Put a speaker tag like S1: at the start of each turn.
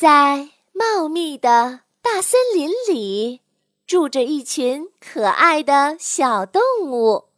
S1: 在茂密的大森林里住着一群可爱的小动物。